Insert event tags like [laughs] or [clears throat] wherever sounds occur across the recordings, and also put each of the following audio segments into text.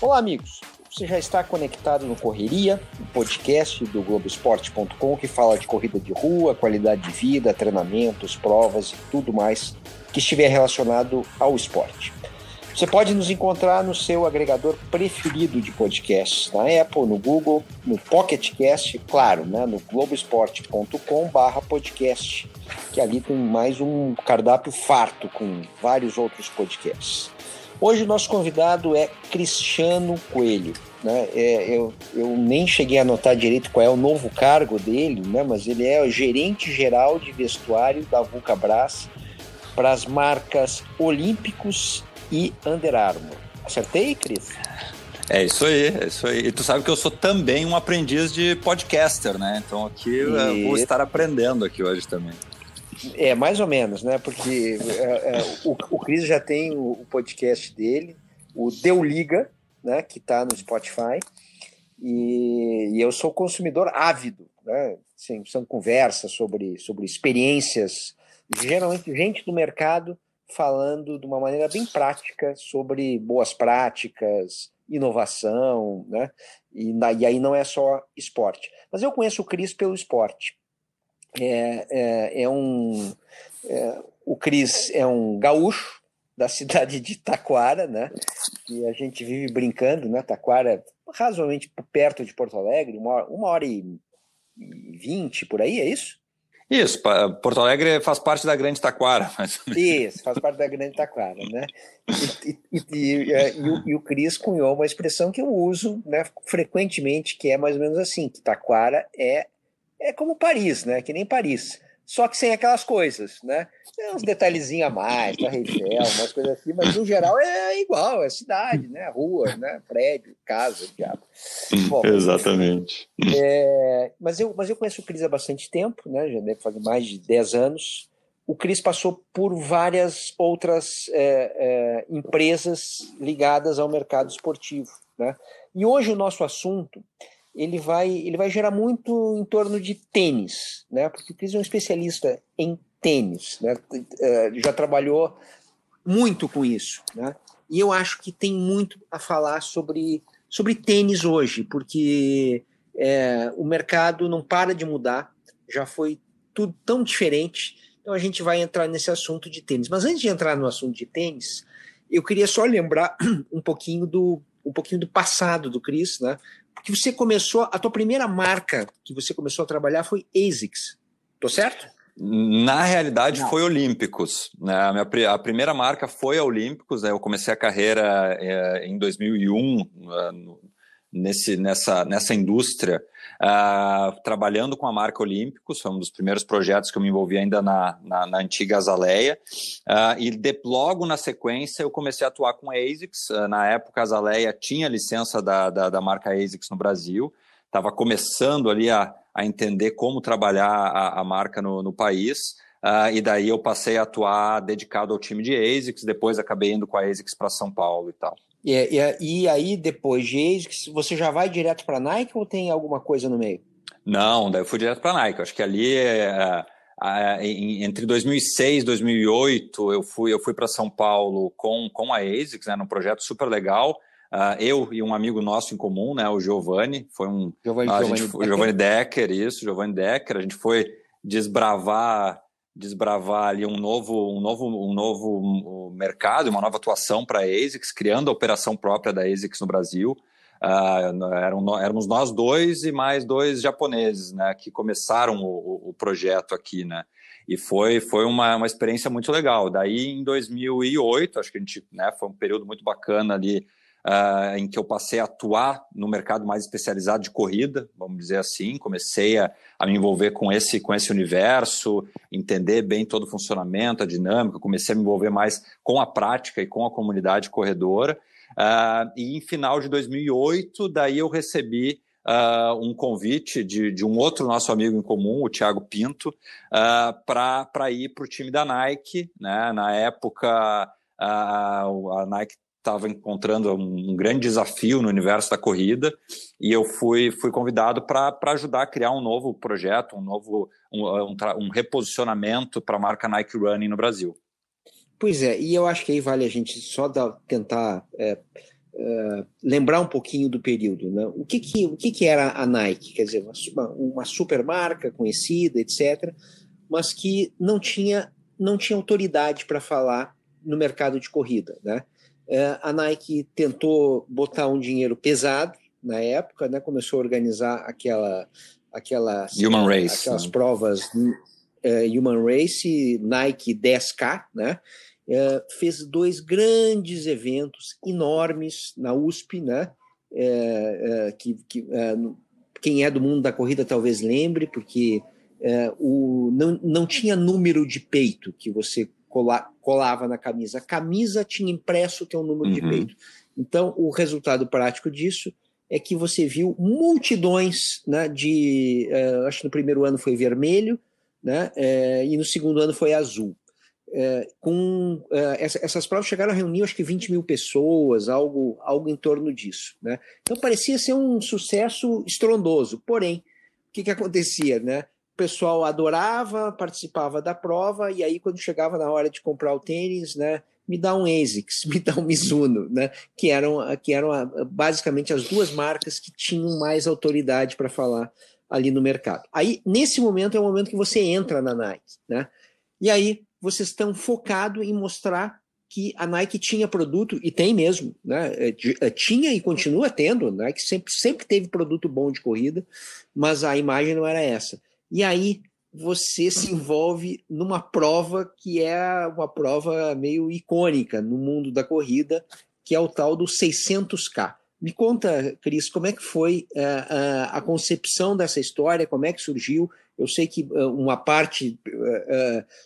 Olá, amigos. Você já está conectado no Correria, o um podcast do Globoesporte.com que fala de corrida de rua, qualidade de vida, treinamentos, provas e tudo mais que estiver relacionado ao esporte. Você pode nos encontrar no seu agregador preferido de podcasts, na Apple, no Google, no Pocket Cast, claro, né, no globoesporte.com/podcast, que ali tem mais um cardápio farto com vários outros podcasts. Hoje o nosso convidado é Cristiano Coelho. Né? É, eu, eu nem cheguei a anotar direito qual é o novo cargo dele, né? mas ele é o gerente geral de vestuário da Vulcabras para as marcas Olímpicos e Under Armour. Acertei, Cris? É isso aí, é isso aí. E tu sabe que eu sou também um aprendiz de podcaster, né? Então aqui e... eu vou estar aprendendo aqui hoje também. É, mais ou menos, né? Porque é, é, o, o Cris já tem o, o, podcast dele, o Deu Liga, né? Que está no Spotify. E, e, eu sou consumidor ávido, né? Assim, são conversas sobre, sobre experiências, geralmente gente do mercado falando de uma maneira bem prática sobre boas práticas, inovação, né? E, e aí não é só esporte. Mas eu conheço o Cris pelo esporte. É, é, é um. É, o Cris é um gaúcho da [laughs] cidade de Taquara, né? E a gente vive brincando, né? Taquara, razoavelmente perto de Porto Alegre, uma hora, uma hora e vinte por aí, é isso? Isso, Porto Alegre faz parte da Grande Taquara. [laughs] Mas... Isso, faz parte da Grande Taquara, né? E, e, e, é, e, o, e o Cris cunhou uma expressão que eu uso né, frequentemente, que é mais ou menos assim, que Taquara é, é como Paris, né? Que nem Paris só que sem aquelas coisas, né? Tem uns detalhezinhos a mais, Torre Eiffel, umas coisas assim, mas no geral é igual, é cidade, né? Rua, né? Prédio, casa, diabo. Bom, Exatamente. É, mas, eu, mas eu conheço o Cris há bastante tempo, né? Já deve fazer mais de 10 anos. O Cris passou por várias outras é, é, empresas ligadas ao mercado esportivo, né? E hoje o nosso assunto ele vai, ele vai gerar muito em torno de tênis, né? Porque o Cris é um especialista em tênis, né? É, já trabalhou muito com isso, né? E eu acho que tem muito a falar sobre, sobre tênis hoje, porque é, o mercado não para de mudar, já foi tudo tão diferente, então a gente vai entrar nesse assunto de tênis. Mas antes de entrar no assunto de tênis, eu queria só lembrar [clears throat] um pouquinho do um pouquinho do passado do Cris, né? Que você começou, a tua primeira marca que você começou a trabalhar foi ASICS, tô certo? Na realidade, Não. foi Olímpicos. Né? A, minha, a primeira marca foi a Olímpicos. Né? Eu comecei a carreira é, em 2001 uh, nesse, nessa, nessa indústria uh, trabalhando com a marca Olímpicos, foi um dos primeiros projetos que eu me envolvi ainda na, na, na antiga Azaleia, uh, e de, logo na sequência eu comecei a atuar com ASICS, uh, na época a Azaleia tinha licença da, da, da marca ASICS no Brasil, estava começando ali a, a entender como trabalhar a, a marca no, no país, Uh, e daí eu passei a atuar dedicado ao time de ASICS, depois acabei indo com a ASICS para São Paulo e tal. E, e, e aí, depois de ASICS, você já vai direto para Nike ou tem alguma coisa no meio? Não, daí eu fui direto para Nike. Acho que ali, é, é, entre 2006 e 2008, eu fui, eu fui para São Paulo com, com a ASICS, né, num projeto super legal. Uh, eu e um amigo nosso em comum, né, o Giovanni, foi um Giovanni, Giovanni, gente, Decker. Giovanni Decker, isso, Giovanni Decker. A gente foi desbravar desbravar ali um novo, um novo, um novo mercado, uma nova atuação para a ASICS, criando a operação própria da ASICS no Brasil. Uh, eram, éramos nós dois e mais dois japoneses, né, que começaram o, o projeto aqui, né, e foi, foi uma, uma experiência muito legal. Daí, em 2008, acho que a gente, né, foi um período muito bacana ali, uh, em que eu passei a atuar no mercado mais especializado de corrida, vamos dizer assim. Comecei a, a, me envolver com esse, com esse universo, entender bem todo o funcionamento, a dinâmica. Comecei a me envolver mais com a prática e com a comunidade corredora. Uh, e em final de 2008, daí eu recebi Uh, um convite de, de, um outro nosso amigo em comum, o Thiago Pinto, uh, para ir para o time da Nike. Né? Na época, uh, a Nike estava encontrando um, grande desafio no universo da corrida e eu fui, fui convidado para ajudar a criar um novo projeto, um novo um, um, um reposicionamento para a marca Nike Running no Brasil. Pois é, e eu acho que aí vale a gente só tentar é, é, lembrar um pouquinho do período. Né? O, que, que, o que, que era a Nike? Quer dizer, uma, uma super marca conhecida, etc., mas que não tinha, não tinha autoridade para falar no mercado de corrida. Né? É, a Nike tentou botar um dinheiro pesado na época, né? começou a organizar aquela, aquelas, Human Race, aquelas né? provas uh, Human Race, Nike 10K, né? Uh, fez dois grandes eventos enormes na USP, né? Uh, que, que quem é do mundo da corrida talvez lembre, porque o, não, não tinha número de peito que você cola, colava na camisa. A camisa tinha impresso o teu número uhum. de peito. Então, o resultado prático disso é que você viu multidões né, de. Uh, acho que no primeiro ano foi vermelho, né? É, e no segundo ano foi azul. É, com essa, essas provas chegaram a reunir acho que 20 mil pessoas, algo, algo em torno disso. Né? Então parecia ser um sucesso estrondoso. Porém, o que, que acontecia? Né? O pessoal adorava, participava da prova, e aí, quando chegava na hora de comprar o tênis, né, me dá um ASICS, [laughs] me dá um Mizuno, né, que eram, que eram basicamente as duas marcas que tinham mais autoridade para falar ali no mercado. Aí, nesse momento, é o momento que você entra na Nike, né? E aí, vocês estão focados em mostrar que a Nike tinha produto, e tem mesmo, né? É, é, tinha e continua tendo, né? Que sempre, sempre teve produto bom de corrida, mas a imagem não era essa. E aí, você se envolve numa prova que é uma prova meio icônica no mundo da corrida, que é o tal do 600K. Me conta, Cris, como é que foi uh, uh, a concepção dessa história, como é que surgiu? Eu sei que uh, uma parte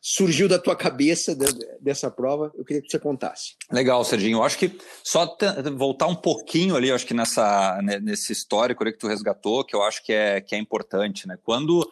surgiu da tua cabeça de, dessa prova, eu queria que você contasse. Legal, Serginho. Eu acho que só voltar um pouquinho ali, acho que nessa, nesse histórico que tu resgatou, que eu acho que é, que é importante. Né? Quando,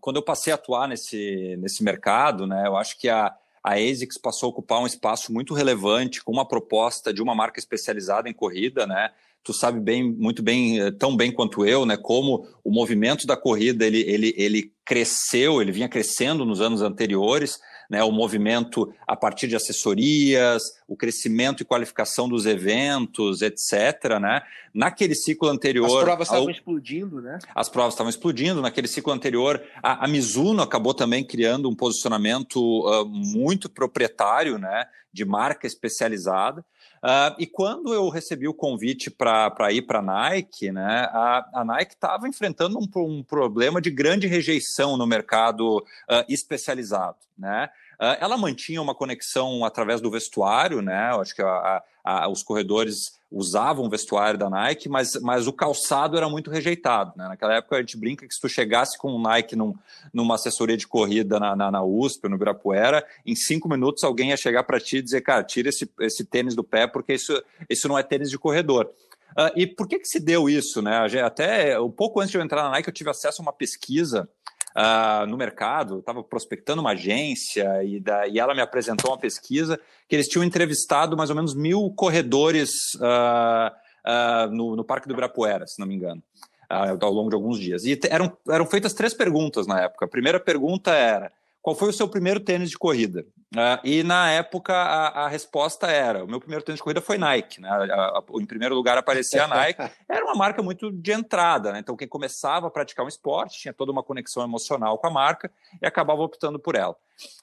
quando eu passei a atuar nesse, nesse mercado, né, eu acho que a, a ASICS passou a ocupar um espaço muito relevante com uma proposta de uma marca especializada em corrida, né? Tu sabe bem, muito bem, eh, tão bem quanto eu, né? Como o movimento da corrida ele, ele, ele cresceu, ele vinha crescendo nos anos anteriores, né, o movimento a partir de assessorias, o crescimento e qualificação dos eventos, etc. Né? Naquele ciclo anterior. As provas estavam ao... explodindo, né? As provas estavam explodindo. Naquele ciclo anterior, a, a Mizuno acabou também criando um posicionamento uh, muito proprietário, né, de marca especializada. Uh, e quando eu recebi o convite para ir para a Nike, né, a, Nike estava enfrentando um, um, problema de grande rejeição no mercado uh, especializado. Né? Uh, ela mantinha uma conexão através do vestuário, né? Eu acho que a, a, os corredores usavam o vestuário da Nike, mas, mas o calçado era muito rejeitado. Né? Naquela época a gente brinca que se tu chegasse com um Nike num, numa assessoria de corrida na, na, na USP, no Ibirapuera, em cinco minutos alguém ia chegar para ti e dizer, cara, tira esse, esse tênis do pé porque isso, isso não é tênis de corredor. Uh, e por que, que se deu isso? Né? Até um pouco antes de eu entrar na Nike, eu tive acesso a uma pesquisa uh, no mercado, estava prospectando uma agência e, da, e ela me apresentou uma pesquisa que eles tinham entrevistado mais ou menos mil corredores uh, no, no Parque do Ibirapuera, se não me engano. ao longo de alguns dias. E eram, eram feitas três perguntas na época. A primeira pergunta era: qual foi o seu primeiro tênis de corrida? Uh, e na época a, a, resposta era: o meu primeiro tênis de corrida foi Nike. Né? A, a, em primeiro lugar aparecia a Nike. [laughs] Era uma marca muito de entrada, né? então quem começava a praticar um esporte tinha toda uma conexão emocional com a marca e acabava optando por ela.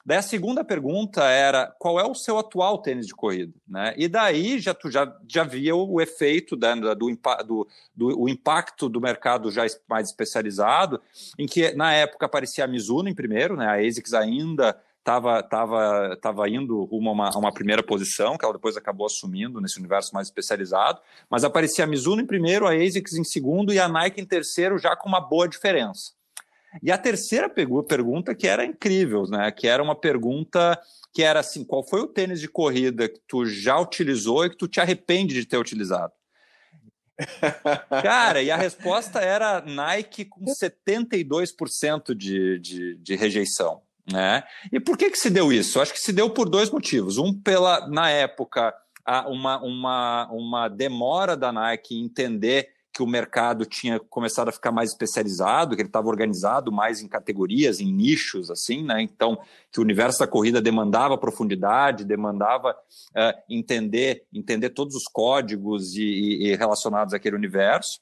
Daí a segunda pergunta era: qual é o seu atual tênis de corrida? Né? E daí já tu já, já via o efeito da, do, do, do o impacto do mercado já mais especializado, em que na época aparecia a Mizuno em primeiro, né? a ASICS ainda estava tava, tava indo rumo a uma, a uma, primeira posição, que ela depois acabou assumindo nesse universo mais especializado, mas aparecia a Mizuno em primeiro, a ASICS em segundo e a Nike em terceiro, já com uma boa diferença. E a terceira pergunta que era incrível, né? Que era uma pergunta que era assim: qual foi o tênis de corrida que tu já utilizou e que tu te arrepende de ter utilizado? [laughs] Cara, e a resposta era Nike com 72% de, de, de rejeição. Né? E por que, que se deu isso? Acho que se deu por dois motivos. Um, pela, na época, uma, uma, uma demora da Nike em entender que o mercado tinha começado a ficar mais especializado, que ele estava organizado mais em categorias, em nichos, assim, né? Então, que o universo da corrida demandava profundidade, demandava uh, entender, entender todos os códigos e, e, e relacionados àquele universo.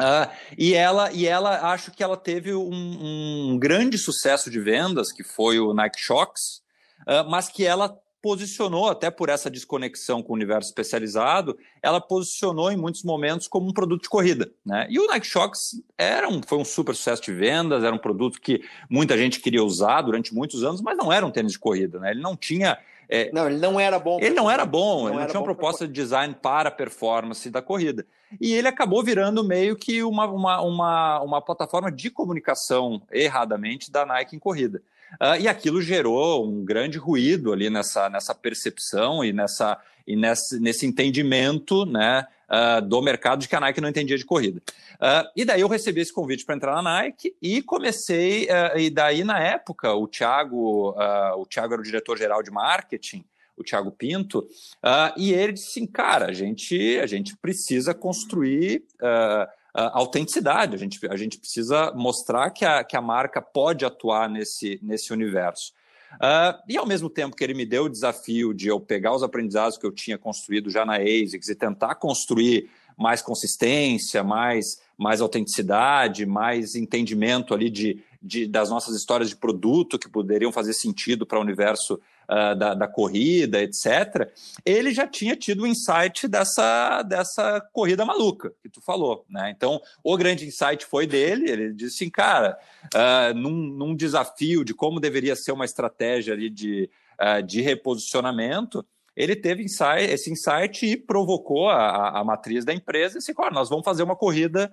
Uh, e ela, e ela, acho que ela teve um, um grande sucesso de vendas, que foi o Nike Shox, uh, mas que ela posicionou, até por essa desconexão com o universo especializado, ela posicionou em muitos momentos como um produto de corrida. Né? E o Nike Shox era um, foi um super sucesso de vendas, era um produto que muita gente queria usar durante muitos anos, mas não era um tênis de corrida. Né? Ele não tinha. É, não, ele não era bom. Ele não era bom, não ele não tinha uma proposta de design para a performance da corrida. E ele acabou virando meio que uma, uma, uma, uma plataforma de comunicação, erradamente, da Nike em corrida. Uh, e aquilo gerou um grande ruído ali nessa, nessa percepção e, nessa, e nesse, nesse entendimento né, uh, do mercado de que a Nike não entendia de corrida. Uh, e daí eu recebi esse convite para entrar na Nike e comecei, e daí na época o Thiago, o Thiago era o diretor-geral de marketing, o Thiago Pinto, e ele disse assim, cara, a gente, a gente precisa construir autenticidade. A gente, a gente precisa mostrar que a, que a marca pode atuar nesse, nesse universo. Uh, e ao mesmo tempo que ele me deu o desafio de eu pegar os aprendizados que eu tinha construído já na ASICS e tentar construir mais consistência, mais, mais autenticidade, mais entendimento ali de, de, das nossas histórias de produto que poderiam fazer sentido para o universo uh, da, da, corrida, etc., ele já tinha tido o insight dessa, dessa corrida maluca que tu falou. Né? Então, o grande insight foi dele, ele disse assim, cara, uh, num, num, desafio de como deveria ser uma estratégia ali de, uh, de reposicionamento, ele teve insight, esse insight e provocou a, a, matriz da empresa e disse, claro, nós vamos fazer uma corrida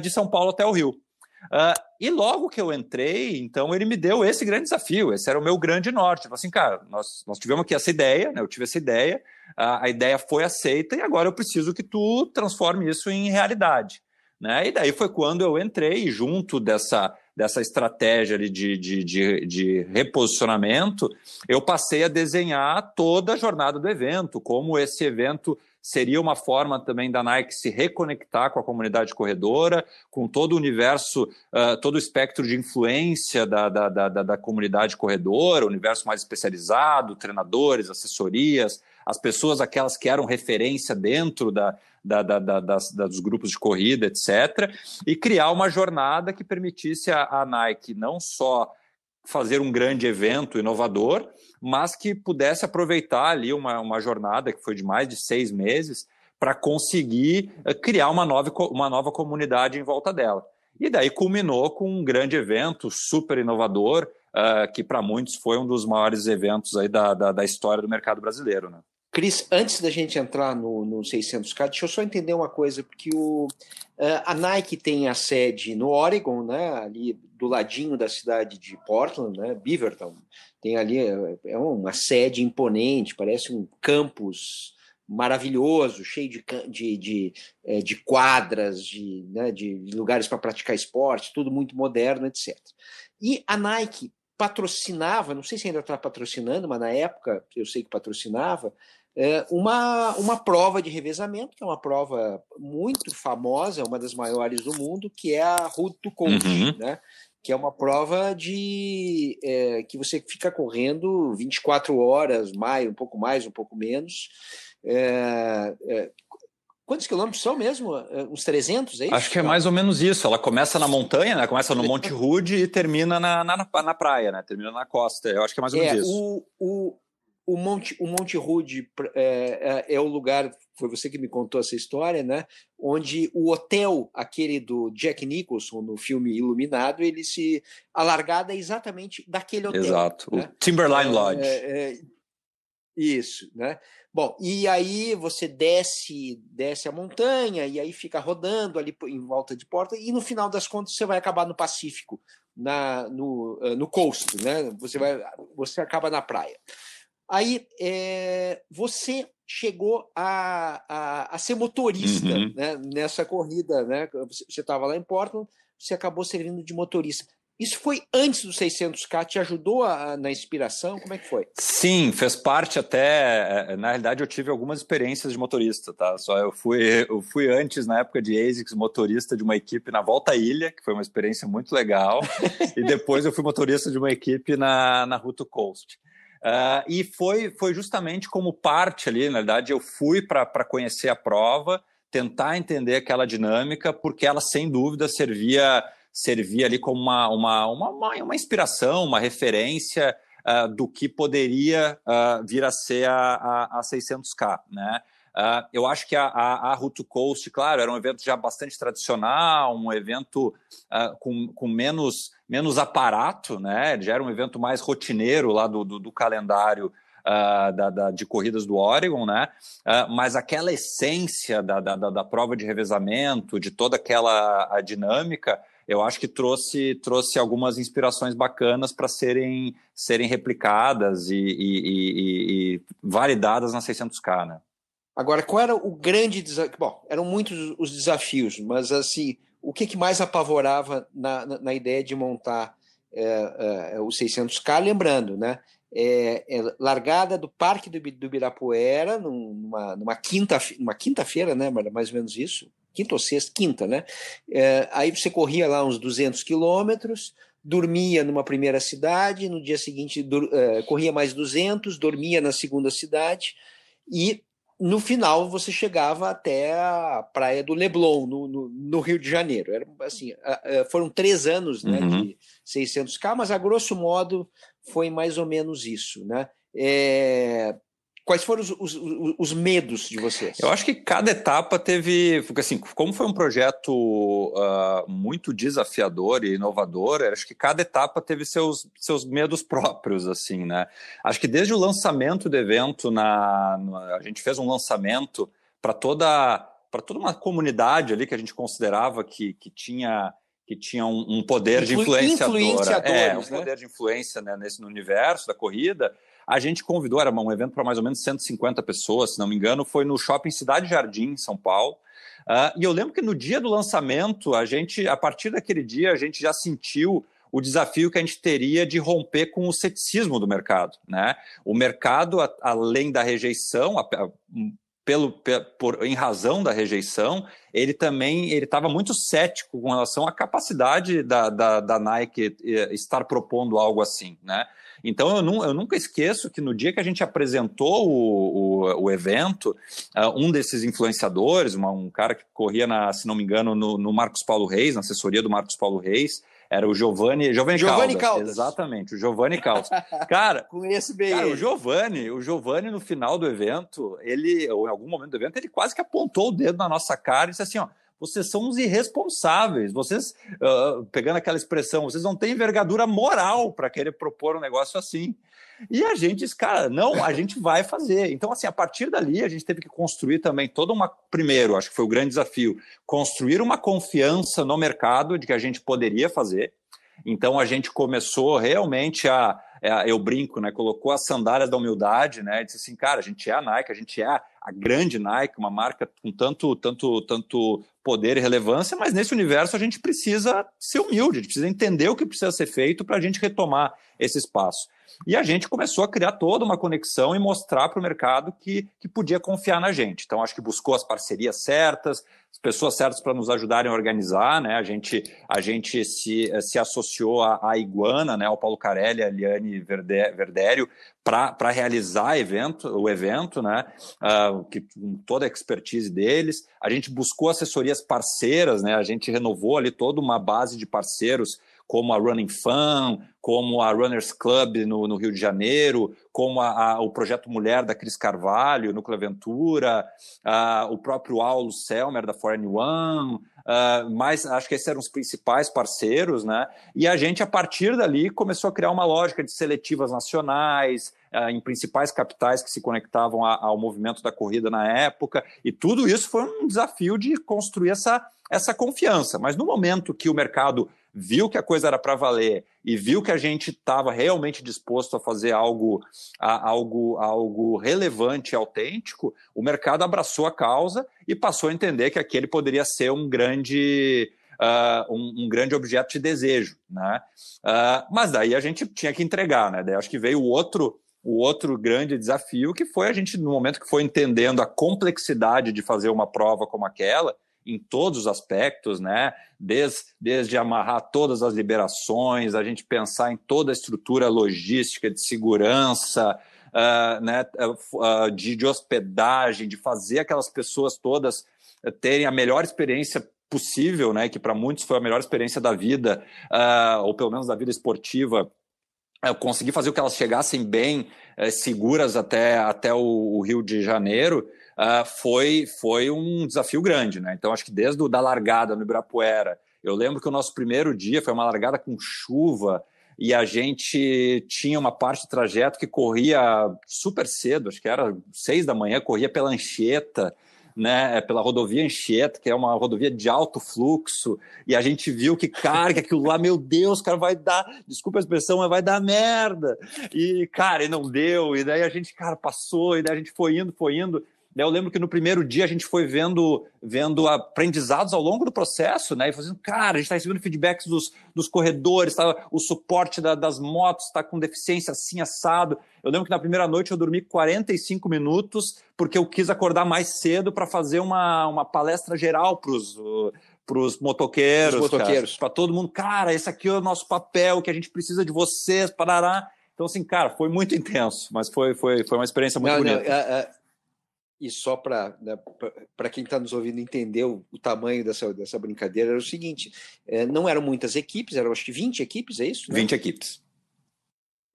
de São Paulo até o Rio. Uh, e logo que eu entrei, então ele me deu esse grande desafio, esse era o meu grande norte. Falei assim, cara, nós, nós tivemos aqui essa ideia, né? eu tive essa ideia, a, a ideia foi aceita e agora eu preciso que tu transforme isso em realidade. Né? E daí foi quando eu entrei junto dessa, dessa estratégia de, de, de, de, reposicionamento, eu passei a desenhar toda a jornada do evento, como esse evento seria uma forma também da Nike se reconectar com a comunidade corredora, com todo o universo, uh, todo o espectro de influência da, da, da, da comunidade corredora, universo mais especializado, treinadores, assessorias, as pessoas aquelas que eram referência dentro da, da, da, da, das, dos grupos de corrida, etc., e criar uma jornada que permitisse a Nike não só fazer um grande evento inovador, mas que pudesse aproveitar ali uma, uma jornada que foi de mais de seis meses para conseguir eh, criar uma nova, uma nova comunidade em volta dela. E daí culminou com um grande evento super inovador, uh, que para muitos foi um dos maiores eventos aí da, da, da história do mercado brasileiro. Né? Cris, antes da gente entrar no, no 600K, deixa eu só entender uma coisa, porque o, uh, a Nike tem a sede no Oregon, né, ali do ladinho da cidade de Portland, né, Beaverton, tem ali, é, é uma sede imponente, parece um campus maravilhoso, cheio de, de, de, é, de quadras, de, né, de lugares para praticar esporte, tudo muito moderno, etc. E a Nike patrocinava, não sei se ainda está patrocinando, mas na época eu sei que patrocinava, é, uma, uma prova de revezamento, que é uma prova muito famosa, uma das maiores do mundo, que é a Route to Coach, uhum. né? que é uma prova de é, que você fica correndo 24 horas, mais, um pouco mais, um pouco menos. É, é, quantos quilômetros são mesmo? É, uns 300, é isso? Acho que é mais ou menos isso. Ela começa na montanha, né? começa no Monte Rude e termina na, na, na praia, né? termina na costa. Eu acho que é mais ou menos é, isso. O, o, o Monte, o Monte Rude é, é, é, o lugar, foi você que me contou essa história, né? Onde o hotel, aquele do Jack Nicholson no filme Iluminado, ele se. A largada é exatamente daquele hotel. Exato, né? o Timberline Lodge. É, é, isso, né? Bom, e aí você desce, desce a montanha e aí fica rodando ali em volta de porta e no final das contas você vai acabar no Pacífico, na, no, eh, no coast, né? Você vai, você acaba na praia. Aí é, você chegou a, a, a ser motorista uhum. né, nessa corrida, né? Você estava lá em Portland, você acabou servindo de motorista. Isso foi antes do 600K? Te ajudou a, na inspiração? Como é que foi? Sim, fez parte até. É, na realidade, eu tive algumas experiências de motorista, tá? Só eu fui, [laughs] eu fui antes, na época de ASICS, motorista de uma equipe na Volta à Ilha, que foi uma experiência muito legal. [laughs] e depois eu fui motorista de uma equipe na, na Ruto Coast. Uh, e foi, foi justamente como parte ali, na verdade, eu fui para conhecer a prova, tentar entender aquela dinâmica, porque ela, sem dúvida, servia servir ali como uma, uma, uma, uma inspiração, uma referência uh, do que poderia uh, vir a ser a, a, a 600K, né? Uh, eu acho que a, a, a Route Coast, claro, era um evento já bastante tradicional, um evento uh, com, com menos, menos aparato, né? Já era um evento mais rotineiro lá do, do, do calendário uh, da, da, de corridas do Oregon, né? mas aquela essência da, da, da, prova de revezamento, de toda aquela a dinâmica, eu acho que trouxe, trouxe algumas inspirações bacanas para serem, serem replicadas e, e, e, e, validadas na 600K, né? Agora, qual era o grande desafio? Bom, eram muitos os desafios, mas assim, o que, que mais apavorava na, na, na ideia de montar é, é, o 600K? Lembrando, né? É, é, largada do Parque do, do Ibirapuera, numa, numa quinta-feira, quinta né? Mais ou menos isso, quinta ou sexta, quinta, né? É, aí você corria lá uns 200 quilômetros, dormia numa primeira cidade, no dia seguinte é, corria mais 200, dormia na segunda cidade e no final você chegava até a praia do Leblon, no, no, no Rio de Janeiro. Era, assim, foram três anos né, uhum. de 600K, mas a grosso modo foi mais ou menos isso. Né? É, Quais foram os, os, os, medos de vocês? Eu acho que cada etapa teve, assim, como foi um projeto uh, muito desafiador e inovador, acho que cada etapa teve seus, seus medos próprios, assim, né? Acho que desde o lançamento do evento, na, na a gente fez um lançamento para toda para toda uma comunidade ali que a gente considerava que, que tinha que tinha um, um poder Influ, de influenciadora, é, um né? poder de influência né, nesse no universo da corrida. A gente convidou, era um evento para mais ou menos 150 pessoas, se não me engano, foi no Shopping Cidade Jardim, em São Paulo. Uh, e eu lembro que no dia do lançamento, a gente, a partir daquele dia, a gente já sentiu o desafio que a gente teria de romper com o ceticismo do mercado. Né? O mercado, a, além da rejeição, a, a, pelo, por, em razão da rejeição, ele também ele estava muito cético com relação à capacidade da, da, da Nike eh, estar propondo algo assim. Né? Então eu, não, eu, nunca esqueço que no dia que a gente apresentou o, o, o evento, uh, um desses influenciadores, uma, um cara que corria, na, se não me engano, no, no, Marcos Paulo Reis, na assessoria do Marcos Paulo Reis, era o Giovanni, Giovanni, Giovanni Caldas, Caldas. Exatamente, o Giovanni Caldas. Cara, [laughs] conheço bem. Cara, o Giovanni, o Giovanni no final do evento, ele, ou em algum momento do evento, ele quase que apontou o dedo na nossa cara e disse assim, ó, vocês são uns irresponsáveis. Vocês, uh, pegando aquela expressão, vocês não têm envergadura moral para querer propor um negócio assim. E a gente disse, cara, não, a gente vai fazer. Então, assim, a partir dali, a gente teve que construir também toda uma. Primeiro, acho que foi o grande desafio, construir uma confiança no mercado de que a gente poderia fazer. Então, a gente começou realmente a é, eu brinco, né? Colocou as sandálias da humildade, né? disse assim, cara, a gente é a Nike, a gente é a, grande Nike, uma marca com tanto, tanto, tanto poder e relevância, mas nesse universo a gente precisa ser humilde, a gente precisa entender o que precisa ser feito para a gente retomar esse espaço. E a gente começou a criar toda uma conexão e mostrar para o mercado que, que podia confiar na gente. Então, acho que buscou as parcerias certas, as pessoas certas para nos ajudarem a organizar, né? A gente, a gente se, se associou à, Iguana, né? Ao Paulo Carelli, a Liane Verdério, para realizar evento, o evento, né? Uh, que, com toda a expertise deles. A gente buscou assessorias parceiras, né? A gente renovou ali toda uma base de parceiros como a Running Fun, como a Runners Club no, no Rio de Janeiro, como a, a, o Projeto Mulher da Cris Carvalho, Núcleo Aventura, uh, o próprio Aulo Selmer da Foreign One, uh, mas acho que esses eram os principais parceiros, né? E a gente, a partir dali, começou a criar uma lógica de seletivas nacionais, em principais capitais que se conectavam ao movimento da corrida na época, e tudo isso foi um desafio de construir essa, essa confiança. Mas no momento que o mercado viu que a coisa era para valer e viu que a gente estava realmente disposto a fazer algo, a, algo, algo relevante e autêntico, o mercado abraçou a causa e passou a entender que aquele poderia ser um grande, uh, um, um, grande objeto de desejo, né? Uh, mas daí a gente tinha que entregar, né? Daí acho que veio outro o outro grande desafio que foi a gente no momento que foi entendendo a complexidade de fazer uma prova como aquela em todos os aspectos, né? Desde, desde amarrar todas as liberações, a gente pensar em toda a estrutura logística de segurança, uh, né? Uh, de, de hospedagem, de fazer aquelas pessoas todas terem a melhor experiência possível, né? Que para muitos foi a melhor experiência da vida, uh, ou pelo menos da vida esportiva. Eu consegui fazer com que elas chegassem bem uh, seguras até, até o, o Rio de Janeiro. Uh, foi, foi um desafio grande, né? Então, acho que desde o, da largada no Ibirapuera, eu lembro que o nosso primeiro dia foi uma largada com chuva e a gente tinha uma parte do trajeto que corria super cedo, acho que era seis da manhã, corria pela Anchieta, né, é pela rodovia Anchieta, que é uma rodovia de alto fluxo, e a gente viu que, que aquilo lá, meu Deus, cara, vai dar, desculpa a expressão, mas vai dar merda. E, cara, e não deu, e daí a gente, cara, passou, e daí a gente foi indo, foi indo, eu lembro que no primeiro dia a gente foi vendo, vendo aprendizados ao longo do processo, né? E fazendo, cara, a gente está recebendo feedbacks dos, dos corredores, tá, o suporte da, das motos está com deficiência assim, assado. Eu lembro que na primeira noite eu dormi 45 minutos, porque eu quis acordar mais cedo para fazer uma, uma palestra geral para os para os motoqueiros, motoqueiros. para todo mundo. Cara, esse aqui é o nosso papel, que a gente precisa de vocês, parará. Então, assim, cara, foi muito intenso, mas foi, foi, foi uma experiência muito não, bonita. Não, é, é e só para né, quem está nos ouvindo entender o, o, tamanho dessa, dessa brincadeira, era o seguinte: é, não eram muitas equipes, eram acho que 20 equipes, é isso? Né? 20 equipes.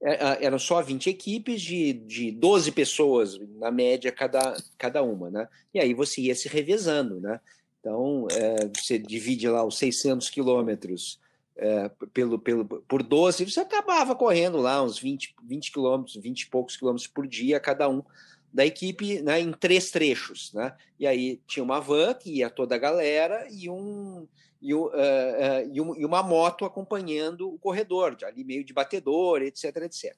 É, eram só 20 equipes de, de 12 pessoas, na média, cada, cada uma, né? E aí você ia se revezando, né? Então, é, você divide lá os 600 quilômetros é, pelo, pelo, por 12, você acabava correndo lá uns 20, 20 quilômetros, 20 e poucos quilômetros por dia cada um da equipe né, em três trechos. Né? E aí tinha uma van que ia toda a galera e, um, e, uh, uh, e, um, e uma moto acompanhando o corredor, ali meio de batedor, etc, etc.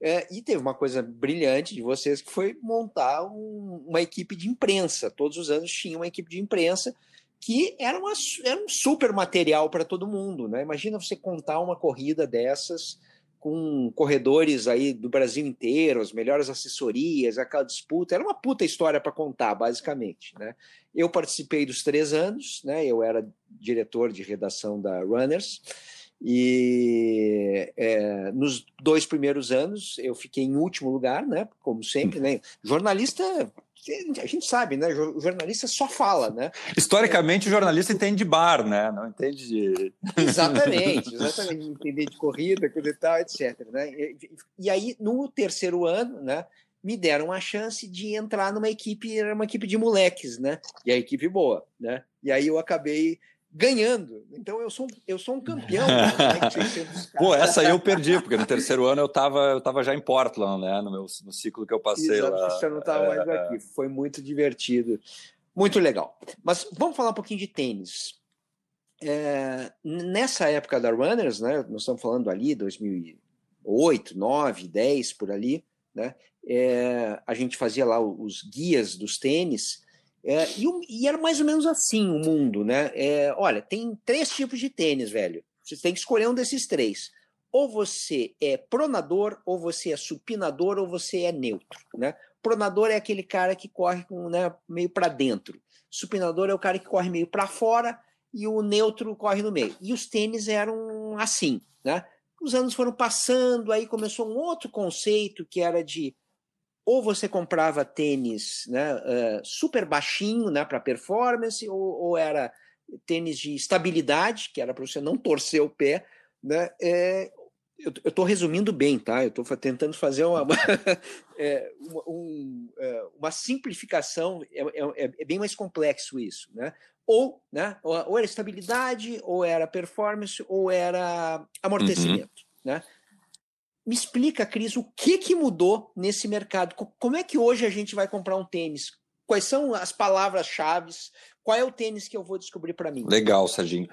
É, e teve uma coisa brilhante de vocês que foi montar um, uma equipe de imprensa. Todos os anos tinha uma equipe de imprensa que era, uma, era um super material para todo mundo. Né? Imagina você contar uma corrida dessas com corredores aí do Brasil inteiro, as melhores assessorias, aquela disputa. Era uma puta história para contar, basicamente. Né? Eu participei dos três anos, né? eu era diretor de redação da Runners, e é, nos dois primeiros anos eu fiquei em último lugar, né? como sempre. Né? Jornalista a gente sabe, né? O jornalista só fala, né? Historicamente, é. o jornalista entende de bar, né? Não entende de. [laughs] Exatamente, exatamente. Entender de corrida, coisa e tal, etc. Né? E, e aí, no terceiro ano, né? Me deram a chance de entrar numa equipe, era uma equipe de moleques, né? E a equipe boa, né? E aí eu acabei ganhando. Então eu sou, eu sou um campeão. [laughs] Pô, essa aí eu perdi, porque no terceiro ano eu estava eu tava já em Portland, né? No, meu, no ciclo que eu passei Exato, lá. Você não estava é, mais aqui. Foi muito divertido. Muito legal. Mas vamos falar um pouquinho de tênis. É, nessa época da Runners, né? Nós estamos falando ali 2008, 9, 10 por ali, né? É, a gente fazia lá os guias dos tênis é, e, e, era mais ou menos assim o mundo, né? É, olha, tem três tipos de tênis, velho. Você tem que escolher um desses três. Ou você é pronador, ou você é supinador, ou você é neutro, né? Pronador é aquele cara que corre com, né, meio para dentro. Supinador é o cara que corre meio para fora e o neutro corre no meio. E os tênis eram assim, né? Os anos foram passando, aí começou um outro conceito que era de ou você comprava tênis né, uh, super baixinho né, para performance, ou, ou, era tênis de estabilidade, que era para você não torcer o pé. Né? É, eu estou resumindo bem, tá? Eu estou tentando fazer uma, [laughs] é, uma, um, é, uma simplificação, é, é, é, bem mais complexo isso, né? Ou, né, ou era estabilidade, ou era performance, ou era amortecimento, uhum. né? Me explica, Cris, o que, que mudou nesse mercado? Como é que hoje a gente vai comprar um tênis? Quais são as palavras-chave? Qual é o tênis que eu vou descobrir para mim? Legal, Serginho.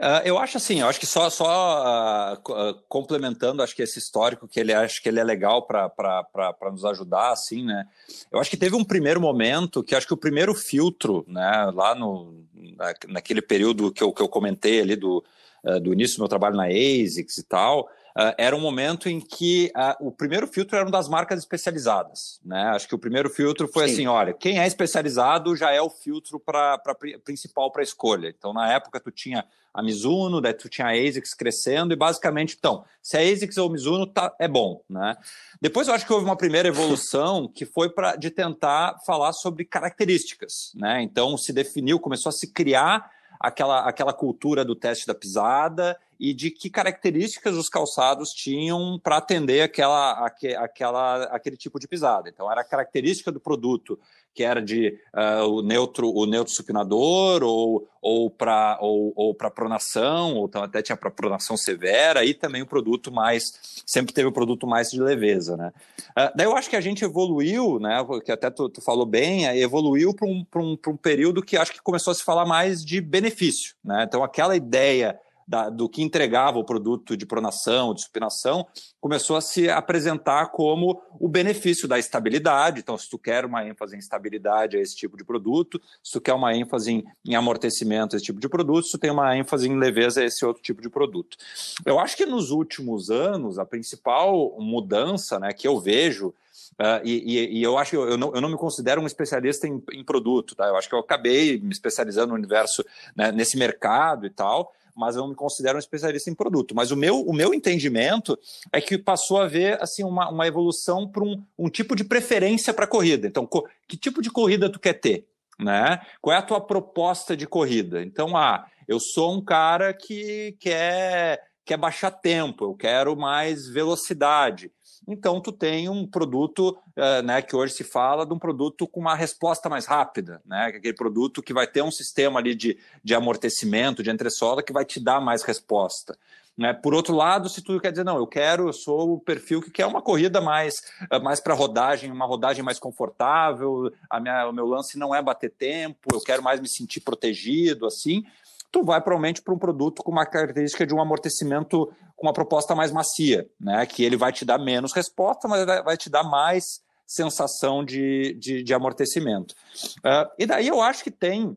Uh, eu acho assim, eu acho que só, só uh, complementando, acho que esse histórico que ele acho que ele é legal para nos ajudar, assim, né? Eu acho que teve um primeiro momento que acho que o primeiro filtro, né, lá no, na, naquele período que eu, que eu comentei ali do, uh, do início do meu trabalho na ASICS e tal, Uh, era um momento em que uh, o primeiro filtro era uma das marcas especializadas. Né? Acho que o primeiro filtro foi Sim. assim: olha, quem é especializado já é o filtro pra, pra principal para a escolha. Então, na época, tu tinha a Mizuno, daí tu tinha a ASICS crescendo, e basicamente, então, se a ASICS ou Mizuno, tá, é bom. Né? Depois eu acho que houve uma primeira evolução [laughs] que foi para de tentar falar sobre características. Né? Então, se definiu, começou a se criar aquela, aquela cultura do teste da pisada e de que características os calçados tinham para atender aquela, aquela, aquele tipo de pisada. Então, era a característica do produto que era de uh, o neutro o neutro supinador ou ou para ou, ou para pronação ou então até tinha para pronação severa e também o produto mais sempre teve o produto mais de leveza né? Uh, daí eu acho que a gente evoluiu né que até tu, tu falou bem evoluiu para um, um, um período que acho que começou a se falar mais de benefício né? Então aquela ideia da, do que entregava o produto de pronação, de supinação, começou a se apresentar como o benefício da estabilidade. Então, se tu quer uma ênfase em estabilidade a esse tipo de produto, se tu quer uma ênfase em, em amortecimento a esse tipo de produto, se tu tem uma ênfase em leveza a esse outro tipo de produto. Eu acho que nos últimos anos, a principal mudança né, que eu vejo Uh, e, e, eu acho que eu não, eu não me considero um especialista em, em, produto, tá? Eu acho que eu acabei me especializando no universo, né, nesse mercado e tal, mas eu não me considero um especialista em produto. Mas o meu, o meu entendimento é que passou a haver assim, uma, uma evolução para um, um tipo de preferência para corrida. Então, que tipo de corrida tu quer ter? Né? Qual é a tua proposta de corrida? Então, ah, eu sou um cara que quer, quer baixar tempo, eu quero mais velocidade. Então, tu tem um produto uh, né, que hoje se fala de um produto com uma resposta mais rápida, né? Aquele produto que vai ter um sistema ali de, de amortecimento, de entressola, que vai te dar mais resposta. Né? Por outro lado, se tu quer dizer, não, eu quero, eu sou o perfil que quer uma corrida mais, eh, mais para rodagem, uma rodagem mais confortável, a minha, o meu lance não é bater tempo, eu quero mais me sentir protegido, assim, tu vai provavelmente para um produto com uma característica de um amortecimento com uma proposta mais macia, né? Que ele vai te dar menos resposta, mas vai te dar mais sensação de, de, de amortecimento. Uh, e daí eu acho que tem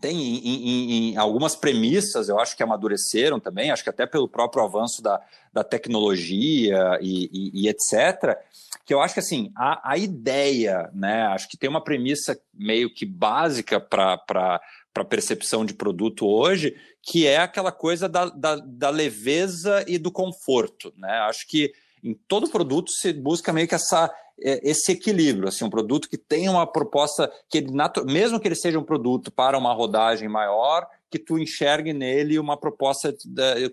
tem em, em, em, algumas premissas, eu acho que amadureceram também, acho que até pelo próprio avanço da, da tecnologia e, e, e etc., que eu acho que assim, a, a ideia, né, acho que tem uma premissa meio que básica para para percepção de produto hoje, que é aquela coisa da, da, da, leveza e do conforto. Né? Acho que em todo produto se busca meio que essa, é, esse equilíbrio, assim, um produto que tem uma proposta que ele, mesmo que ele seja um produto para uma rodagem maior, que tu enxergue nele uma proposta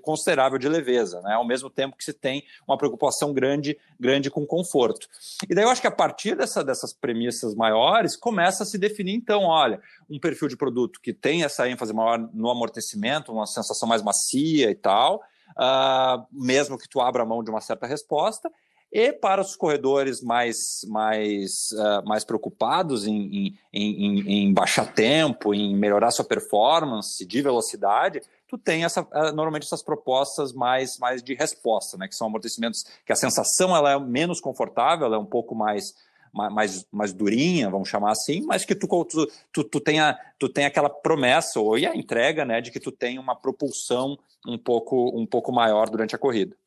considerável de leveza, né? ao mesmo tempo que se tem uma preocupação grande, grande com conforto. E daí eu acho que a partir dessa, dessas premissas maiores, começa a se definir, então, olha, um perfil de produto que tem essa ênfase maior no amortecimento, uma sensação mais macia e tal, uh, mesmo que tu abra mão de uma certa resposta, e para os corredores mais, mais, uh, mais preocupados em, em, em, em, baixar tempo, em melhorar sua performance de velocidade, tu tem essa, uh, normalmente essas propostas mais, mais de resposta, né? que são amortecimentos que a sensação ela é menos confortável, ela é um pouco mais, mais, mais durinha, vamos chamar assim, mas que tu, tu, tu, tu, tenha, tu tenha aquela promessa ou a entrega né, de que tu tem uma propulsão um pouco, um pouco maior durante a corrida.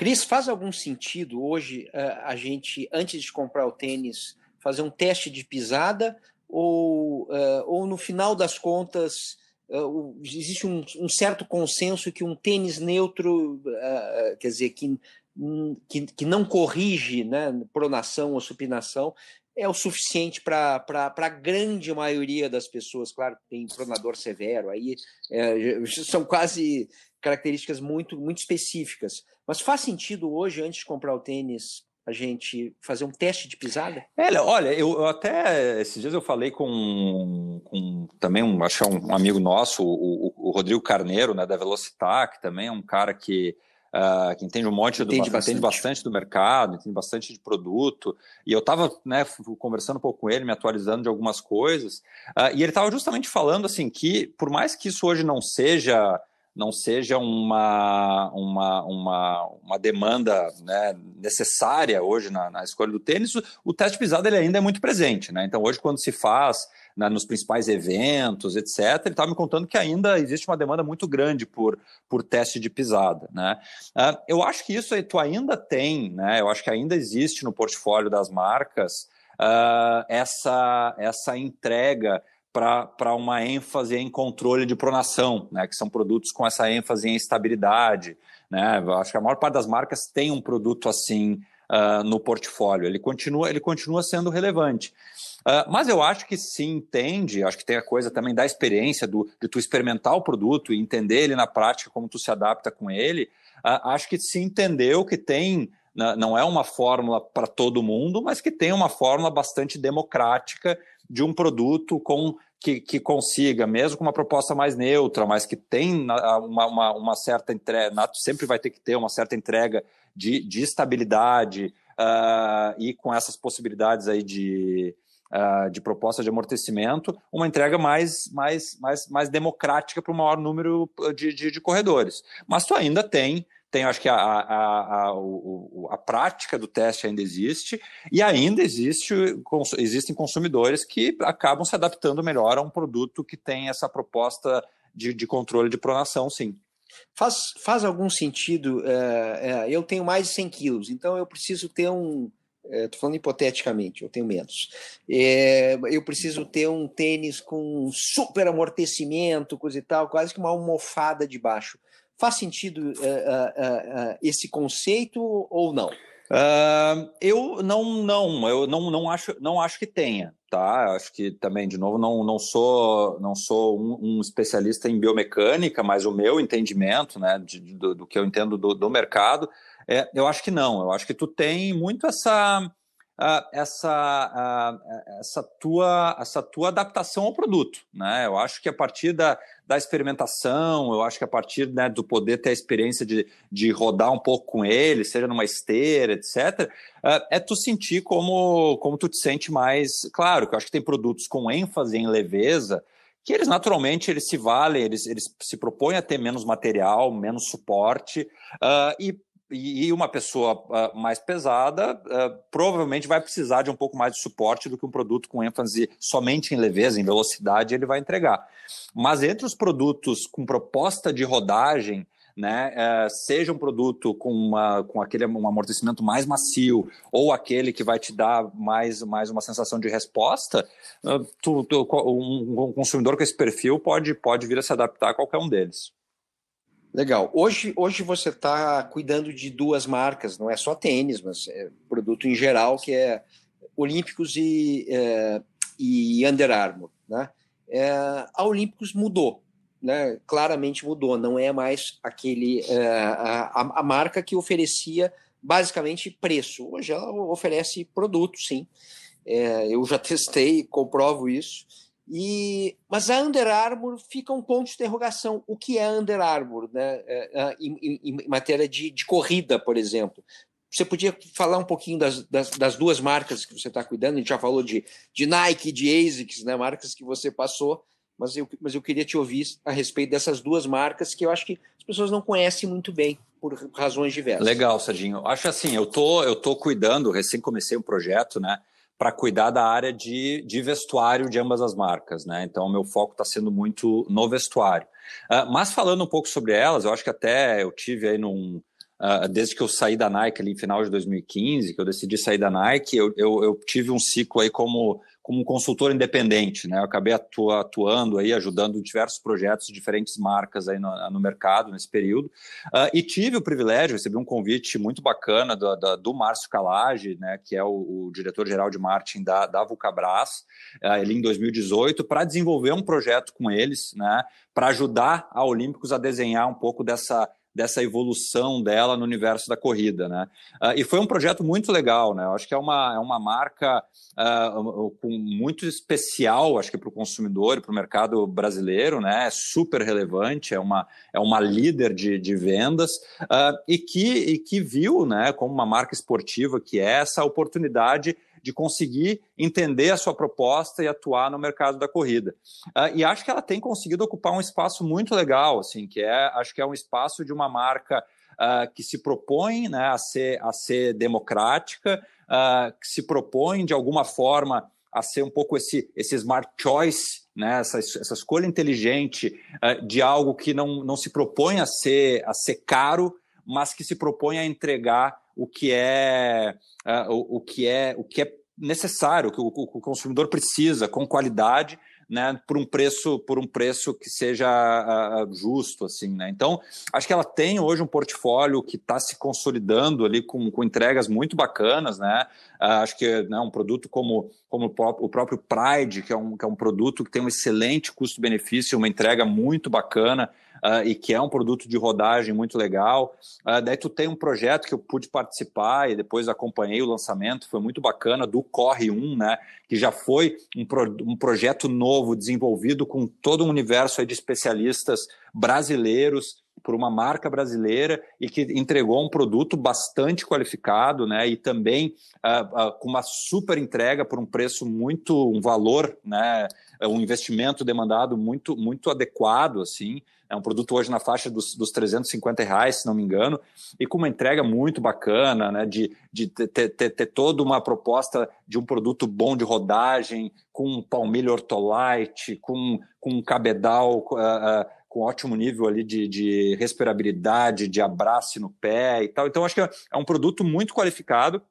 Cris, faz algum sentido hoje uh, a gente, antes de comprar o tênis, fazer um teste de pisada? Ou, uh, ou no final das contas, uh, existe um, um, certo consenso que um tênis neutro, quer dizer, que, que, que, não corrige né, pronação ou supinação, é o suficiente para a grande maioria das pessoas. Claro, tem pronador severo, aí é, são quase características muito, muito específicas. Mas faz sentido hoje, antes de comprar o tênis, a gente fazer um teste de pisada? É, olha, eu, eu até esses dias eu falei com, com também um, acho é um amigo nosso, o, o, o, Rodrigo Carneiro, né, da Velocitac, também é um cara que uh, que entende um monte do entende bastante. entende bastante do mercado, entende bastante de produto. E eu estava né, conversando um pouco com ele, me atualizando de algumas coisas, uh, e ele estava justamente falando assim que, por mais que isso hoje não seja não seja uma, uma, uma, uma demanda né, necessária hoje na, na, escolha do tênis, o, teste de pisada ele ainda é muito presente. Né? Então, hoje, quando se faz né, nos principais eventos, etc., ele estava me contando que ainda existe uma demanda muito grande por, por teste de pisada. Né? Uh, eu acho que isso tu ainda tem, né, eu acho que ainda existe no portfólio das marcas uh, essa, essa entrega para uma ênfase em controle de pronação, né, que são produtos com essa ênfase em estabilidade. Né? Acho que a maior parte das marcas tem um produto assim uh, no portfólio. Ele continua, ele continua sendo relevante. Uh, mas eu acho que se entende, acho que tem a coisa também da experiência, do, de tu experimentar o produto e entender ele na prática, como tu se adapta com ele. Uh, acho que se entendeu que tem né, não é uma fórmula para todo mundo, mas que tem uma fórmula bastante democrática de um produto com que, que, consiga, mesmo com uma proposta mais neutra, mas que tem uma, uma, uma certa entrega, sempre vai ter que ter uma certa entrega de, de estabilidade uh, e com essas possibilidades aí de, uh, de proposta de amortecimento, uma entrega mais, mais, mais, mais democrática para o maior número de, de, de corredores. Mas tu ainda tem tem, acho que a, a, a, o, a, prática do teste ainda existe, e ainda existe, existem consumidores que acabam se adaptando melhor a um produto que tem essa proposta de, de controle de pronação, sim. Faz, faz algum sentido, é, é, eu tenho mais de 100 quilos, então eu preciso ter um, estou é, falando hipoteticamente, eu tenho menos. Eu preciso ter um tênis com super amortecimento, coisa e tal, quase que uma almofada de baixo. Faz sentido uh, uh, uh, esse conceito ou não? eu não, não, eu não, não acho, não acho que tenha, tá? Acho que também, de novo, não, não sou, não sou um, um especialista em biomecânica, mas o meu entendimento, né, de, do, do, que eu entendo do, do mercado, é, eu acho que não. Eu acho que tu tem muito essa essa, uh, essa, tua, essa tua adaptação ao produto. Né? Eu acho que a partir da, da experimentação, eu acho que a partir né, do poder ter a experiência de, de rodar um pouco com ele, seja numa esteira, etc., uh, é tu sentir como, como tu te sente mais. Claro, que eu acho que tem produtos com ênfase em leveza que eles naturalmente eles se valem, eles, eles se propõem a ter menos material, menos suporte, uh, e e uma pessoa uh, mais pesada uh, provavelmente vai precisar de um pouco mais de suporte do que um produto com ênfase somente em leveza, em velocidade, ele vai entregar. Mas entre os produtos com proposta de rodagem, né, uh, seja um produto com, uma, com aquele um amortecimento mais macio ou aquele que vai te dar mais, mais uma sensação de resposta, tu, tu, um, um consumidor com esse perfil pode, pode vir a se adaptar a qualquer um deles. Legal. Hoje, hoje você está cuidando de duas marcas, não é só tênis, mas é produto em geral, que é Olímpicos e, é, e Under Armour. Né? É, a Olímpicos mudou, né? claramente mudou, não é mais aquele é, a, a marca que oferecia basicamente preço. Hoje ela oferece produto, sim. É, eu já [laughs] testei, comprovo isso. E, mas a Under Armour fica um ponto de interrogação. O que é Under Armour né? É, é, em, em, em matéria de, de, corrida, por exemplo? Você podia falar um pouquinho das, das, das duas marcas que você está cuidando? A gente já falou de, de Nike, de ASICS, né? marcas que você passou, mas eu, mas eu queria te ouvir a respeito dessas duas marcas que eu acho que as pessoas não conhecem muito bem por razões diversas. Legal, Sadinho. Acho assim, eu tô, eu tô cuidando, recém comecei um projeto, né? Para cuidar da área de, de vestuário de ambas as marcas, né? Então, meu foco está sendo muito no vestuário. Uh, mas falando um pouco sobre elas, eu acho que até eu tive aí num. Uh, desde que eu saí da Nike ali final de 2015, que eu decidi sair da Nike, eu, eu, eu tive um ciclo aí como como consultor independente, né? Eu acabei atua, atuando aí, ajudando diversos projetos de diferentes marcas aí no, no mercado nesse período. Uh, e tive o privilégio, recebi um convite muito bacana do, do, do Márcio Calage, né? Que é o, o diretor-geral de marketing da, da Vulcabras, uh, ele em 2018, para desenvolver um projeto com eles, né? Para ajudar a Olímpicos a desenhar um pouco dessa dessa evolução dela no universo da corrida, né? Uh, e foi um projeto muito legal, né? Eu acho que é uma, é uma marca uh, muito especial, acho que para o consumidor e para o mercado brasileiro, né? É super relevante, é uma, é uma líder de, de vendas uh, e, que, e que viu, né, como uma marca esportiva que é essa oportunidade de conseguir entender a sua proposta e atuar no mercado da corrida. Uh, e acho que ela tem conseguido ocupar um espaço muito legal, assim, que é, acho que é um espaço de uma marca uh, que se propõe né, a, ser, a ser democrática, uh, que se propõe de alguma forma a ser um pouco esse, esse smart choice, né, essa, essa escolha inteligente de algo que não, não se propõe a ser, a ser caro, mas que se propõe a entregar o que é uh, o, o, que é o que é necessário, que o, o consumidor precisa, com qualidade, né, por um preço por um preço que seja uh, justo assim né. Então acho que ela tem hoje um portfólio que está se consolidando ali com, com entregas muito bacanas né. Acho que né, um produto como como o próprio Pride que é um que é um produto que tem um excelente custo-benefício uma entrega muito bacana uh, e que é um produto de rodagem muito legal. Uh, daí tu tem um projeto que eu pude participar e depois acompanhei o lançamento, foi muito bacana, do Corre 1, né, que já foi um, pro, um projeto novo desenvolvido com todo um universo de especialistas brasileiros por uma marca brasileira e que entregou um produto bastante qualificado, né? E também uh, uh, com uma super entrega por um preço muito, um valor, né? Um investimento demandado muito, muito adequado, assim. É um produto hoje na faixa dos, dos 350 reais, se não me engano, e com uma entrega muito bacana, né? De, de ter, ter, ter toda uma proposta de um produto bom de rodagem, com palmilha ortolite, com, com um cabedal uh, uh, com ótimo nível ali de, de respirabilidade, de abraço no pé e tal. Então, acho que é um produto muito qualificado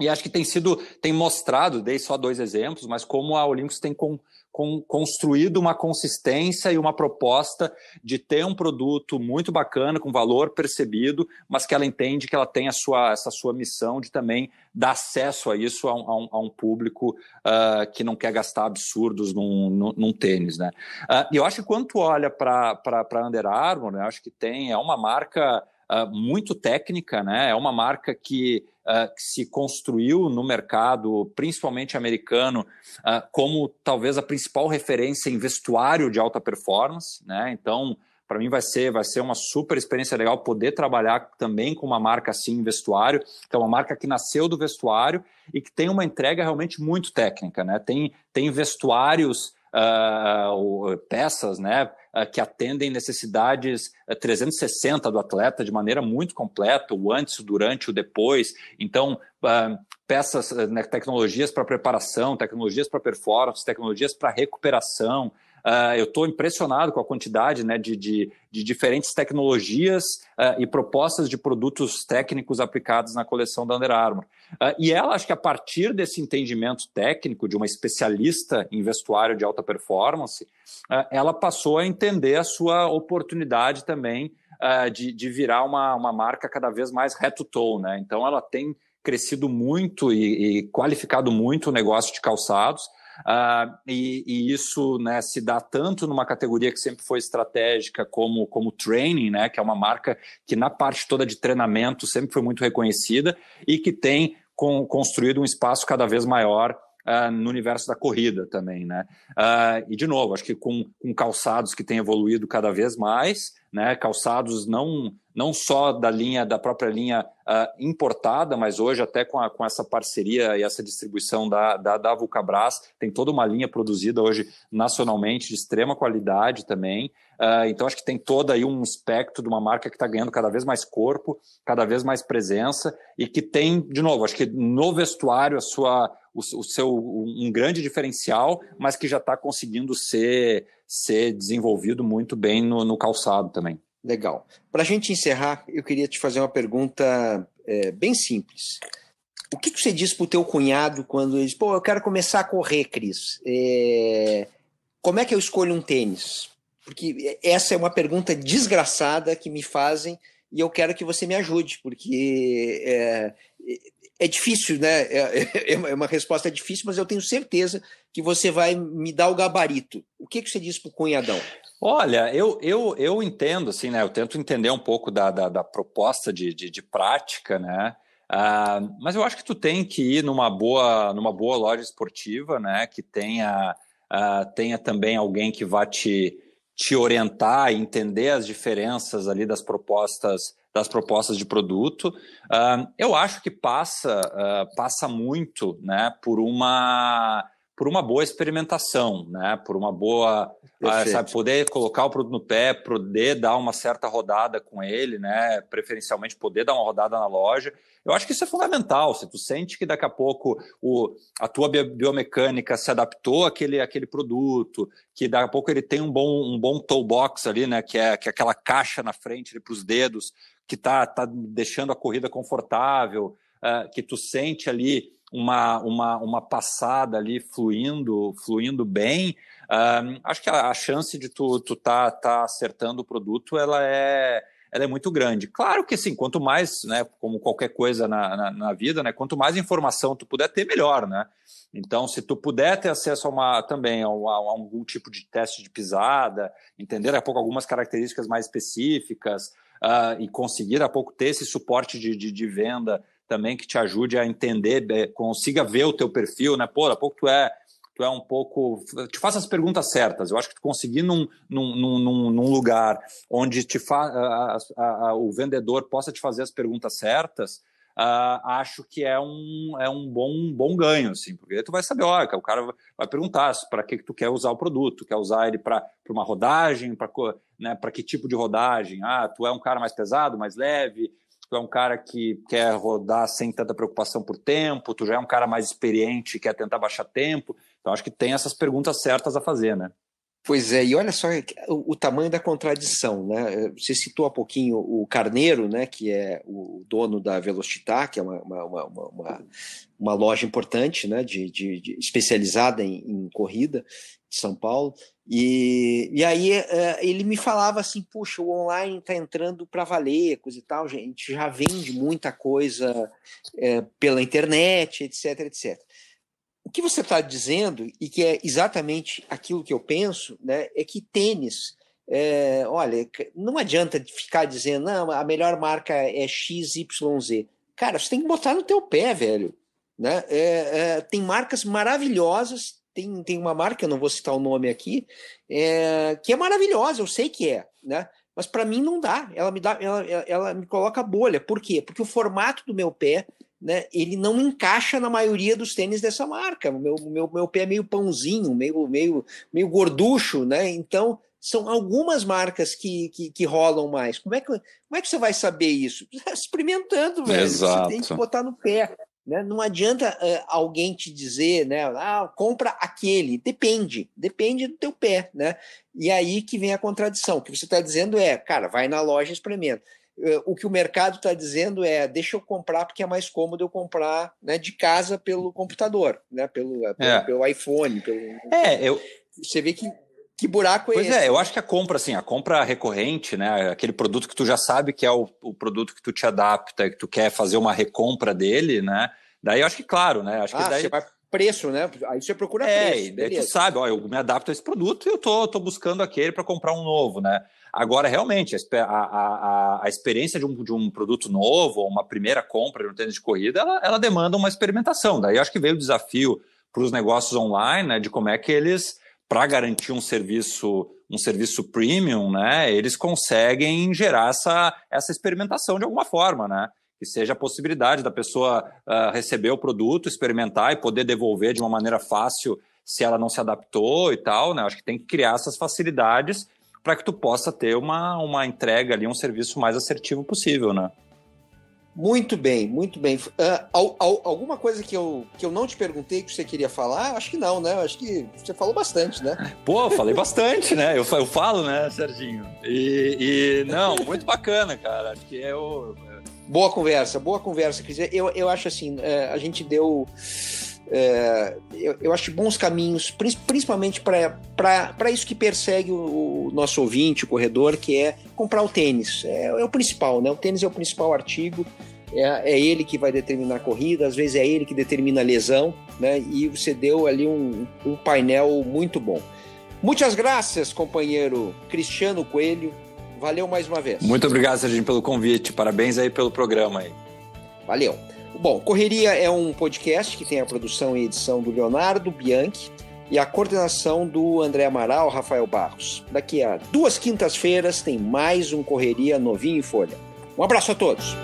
e acho que tem sido, tem mostrado, dei só dois exemplos, mas como a Olympus tem com, com, construído uma consistência e uma proposta de ter um produto muito bacana, com valor percebido, mas que ela entende que ela tem a sua, essa sua missão de também dar acesso a isso a um, a um, a um público uh, que não quer gastar absurdos num, num, num tênis. Né? Uh, e eu acho que quando tu olha para a Under Armour, né, acho que tem, é uma marca uh, muito técnica, né? É uma marca que, uh, que, se construiu no mercado, principalmente americano, uh, como talvez a principal referência em vestuário de alta performance, né? Então, para mim vai ser vai ser uma super experiência legal poder trabalhar também com uma marca assim em vestuário, que é uma marca que nasceu do vestuário e que tem uma entrega realmente muito técnica, né? Tem tem vestuários uh, peças, né? Eh, que atendem necessidades 360 eh, do atleta de maneira muito completa, o antes, o durante, o depois. Então, eh, peças, né, tecnologias para preparação, tecnologias para performance, tecnologias para recuperação, Uh, eu estou impressionado com a quantidade né, de, de, de diferentes tecnologias uh, e propostas de produtos técnicos aplicados na coleção da Under Armour. Uh, e ela, acho que a partir desse entendimento técnico de uma especialista em vestuário de alta performance, ela passou a entender a sua oportunidade também de, de virar uma, uma marca cada vez mais head-to-toe. Né? Então, ela tem crescido muito e, e qualificado muito o negócio de calçados. Uh, e, e, isso né, se dá tanto numa categoria que sempre foi estratégica como, como training, né, que é uma marca que na parte toda de treinamento sempre foi muito reconhecida e que tem com, construído um espaço cada vez maior Uh, no universo da corrida também, né? Uh, e de novo, acho que com, com calçados que têm evoluído cada vez mais, né? Calçados não não só da linha da própria linha uh, importada, mas hoje até com, a, com essa parceria e essa distribuição da, da, da Vulcabras, tem toda uma linha produzida hoje nacionalmente de extrema qualidade também. Uh, então acho que tem todo aí um espectro de uma marca que está ganhando cada vez mais corpo, cada vez mais presença e que tem, de novo, acho que no vestuário a sua o, o seu um grande diferencial, mas que já está conseguindo ser ser desenvolvido muito bem no, no calçado também. Legal. Para a gente encerrar, eu queria te fazer uma pergunta é, bem simples. O que, que você diz para o teu cunhado quando ele diz, pô, eu quero começar a correr, Cris? É... Como é que eu escolho um tênis? Porque essa é uma pergunta desgraçada que me fazem e eu quero que você me ajude, porque é, é difícil, né? É, é, uma resposta difícil, mas eu tenho certeza que você vai me dar o gabarito. O que, que você diz para o cunhadão? Olha, eu, eu, eu entendo, assim, né? Eu tento entender um pouco da, da, da proposta de, de, de, prática, né? Uh, mas eu acho que tu tem que ir numa boa, numa boa loja esportiva, né? Que tenha, uh, tenha também alguém que vá te, te orientar entender as diferenças ali das propostas das propostas de produto. Uh, eu acho que passa, passa muito, né? Por uma por uma boa experimentação, né? Por uma boa, ah, sabe, poder colocar o produto no pé, poder dar uma certa rodada com ele, né? Preferencialmente poder dar uma rodada na loja. Eu acho que isso é fundamental. Se tu sente que daqui a pouco o, a tua biomecânica se adaptou àquele, àquele produto, que daqui a pouco ele tem um bom, um bom toolbox ali, né? Que é, que é aquela caixa na frente para os dedos, que tá, tá deixando a corrida confortável, uh, que tu sente ali uma, uma, uma passada ali fluindo, fluindo bem, uh, acho que a, a, chance de tu, tu tá, tá acertando o produto, ela é, ela é muito grande. Claro que assim, quanto mais, né, como qualquer coisa na, na, na, vida, né, quanto mais informação tu puder ter, melhor, né? Então, se tu puder ter acesso a uma também a, a, a algum tipo de teste de pisada, entender a pouco algumas características mais específicas uh, e conseguir a pouco ter esse suporte de, de, de venda também que te ajude a entender, é, consiga ver o teu perfil, né? Pô, a pouco tu é tu é um pouco. Te faça as perguntas certas. Eu acho que tu conseguir num, num, num, num lugar onde te fa, a, a, a, o vendedor possa te fazer as perguntas certas, uh, acho que é um, é um bom, bom ganho, assim, porque tu vai saber, olha, o cara vai perguntar para que, que tu quer usar o produto, quer usar ele para uma rodagem, para né, que tipo de rodagem? Ah, tu é um cara mais pesado, mais leve, tu é um cara que quer rodar sem tanta preocupação por tempo, tu já é um cara mais experiente quer tentar baixar tempo. Então, acho que tem essas perguntas certas a fazer, né? Pois é, e olha só o, tamanho da contradição, né? Você citou há pouquinho o Carneiro, né, que é o dono da Velocitar, que é uma, uma, uma, uma loja importante, né, de, de, de especializada em, em, corrida de São Paulo. E, e aí uh, ele me falava assim, puxa, o online está entrando para valer, coisa e tal, gente já vende muita coisa uh, pela internet, etc, etc. O que você está dizendo, e que é exatamente aquilo que eu penso, né, é que tênis, é, olha, não adianta ficar dizendo, não, a melhor marca é XYZ. Cara, você tem que botar no teu pé, velho. Né? É, é, tem marcas maravilhosas tem, tem uma marca, eu não vou citar o nome aqui, é, que é maravilhosa, eu sei que é, né? Mas para mim não dá. Ela me dá, ela, ela me coloca bolha. Por quê? Porque o formato do meu pé, né? Ele não encaixa na maioria dos tênis dessa marca. O meu, meu, meu pé é meio pãozinho, meio, meio, meio gorducho, né? Então são algumas marcas que, que, que, rolam mais. Como é, que, como é que você vai saber isso? [laughs] Experimentando, velho. Exato. Você tem que botar no pé. Né? Não adianta uh, alguém te dizer, né? Ah, compra aquele. Depende, depende do teu pé, né? E aí que vem a contradição. O que você está dizendo é, cara, vai na loja e experimenta. Uh, o que o mercado está dizendo é, deixa eu comprar porque é mais cômodo eu comprar né, de casa pelo computador, né? Pelo, pelo, é. pelo iPhone. Pelo... É, eu. Você vê que que buraco é pois esse? Pois é, eu acho que a compra, assim, a compra recorrente, né? Aquele produto que tu já sabe que é o, o produto que tu te adapta, que tu quer fazer uma recompra dele, né? Daí eu acho que, claro, né? Acho ah, que daí... você vai preço, né? Aí você procura é, preço. É, tu sabe, ó, eu me adapto a esse produto e eu tô, tô buscando aquele para comprar um novo, né? Agora, realmente, a, a, a, experiência de um, de um produto novo, uma primeira compra de um tênis de corrida, ela, ela demanda uma experimentação. Daí acho que veio o desafio para os negócios online, né? De como é que eles, para garantir um serviço um serviço premium, né, eles conseguem gerar essa, essa experimentação de alguma forma, né? Que seja a possibilidade da pessoa uh, receber o produto, experimentar e poder devolver de uma maneira fácil se ela não se adaptou e tal, né? Acho que tem que criar essas facilidades para que tu possa ter uma, uma entrega ali, um serviço mais assertivo possível, né? Muito bem, muito bem. Uh, alguma coisa que eu, que eu não te perguntei que você queria falar? Acho que não, né? Acho que você falou bastante, né? [laughs] Pô, falei bastante, né? Eu, eu falo, né, Serginho? E, e não, muito bacana, cara. Acho que é o. Boa conversa, boa conversa, Cris. Eu, eu acho assim, é, a gente deu. É, eu, eu, acho bons caminhos, principalmente para isso que persegue o, o, nosso ouvinte, o corredor, que é comprar o tênis. É, é, o principal, né? O tênis é o principal artigo é, é, ele que vai determinar a corrida, às vezes é ele que determina a lesão, né? E você deu ali um, um painel muito bom. Muitas graças, companheiro Cristiano Coelho. Valeu mais uma vez. Muito obrigado, Serginho, pelo convite. Parabéns aí pelo programa aí. Valeu. Bom, Correria é um podcast que tem a produção e edição do Leonardo Bianchi e a coordenação do André Amaral, Rafael Barros. Daqui a duas quintas-feiras tem mais um Correria novinho em folha. Um abraço a todos.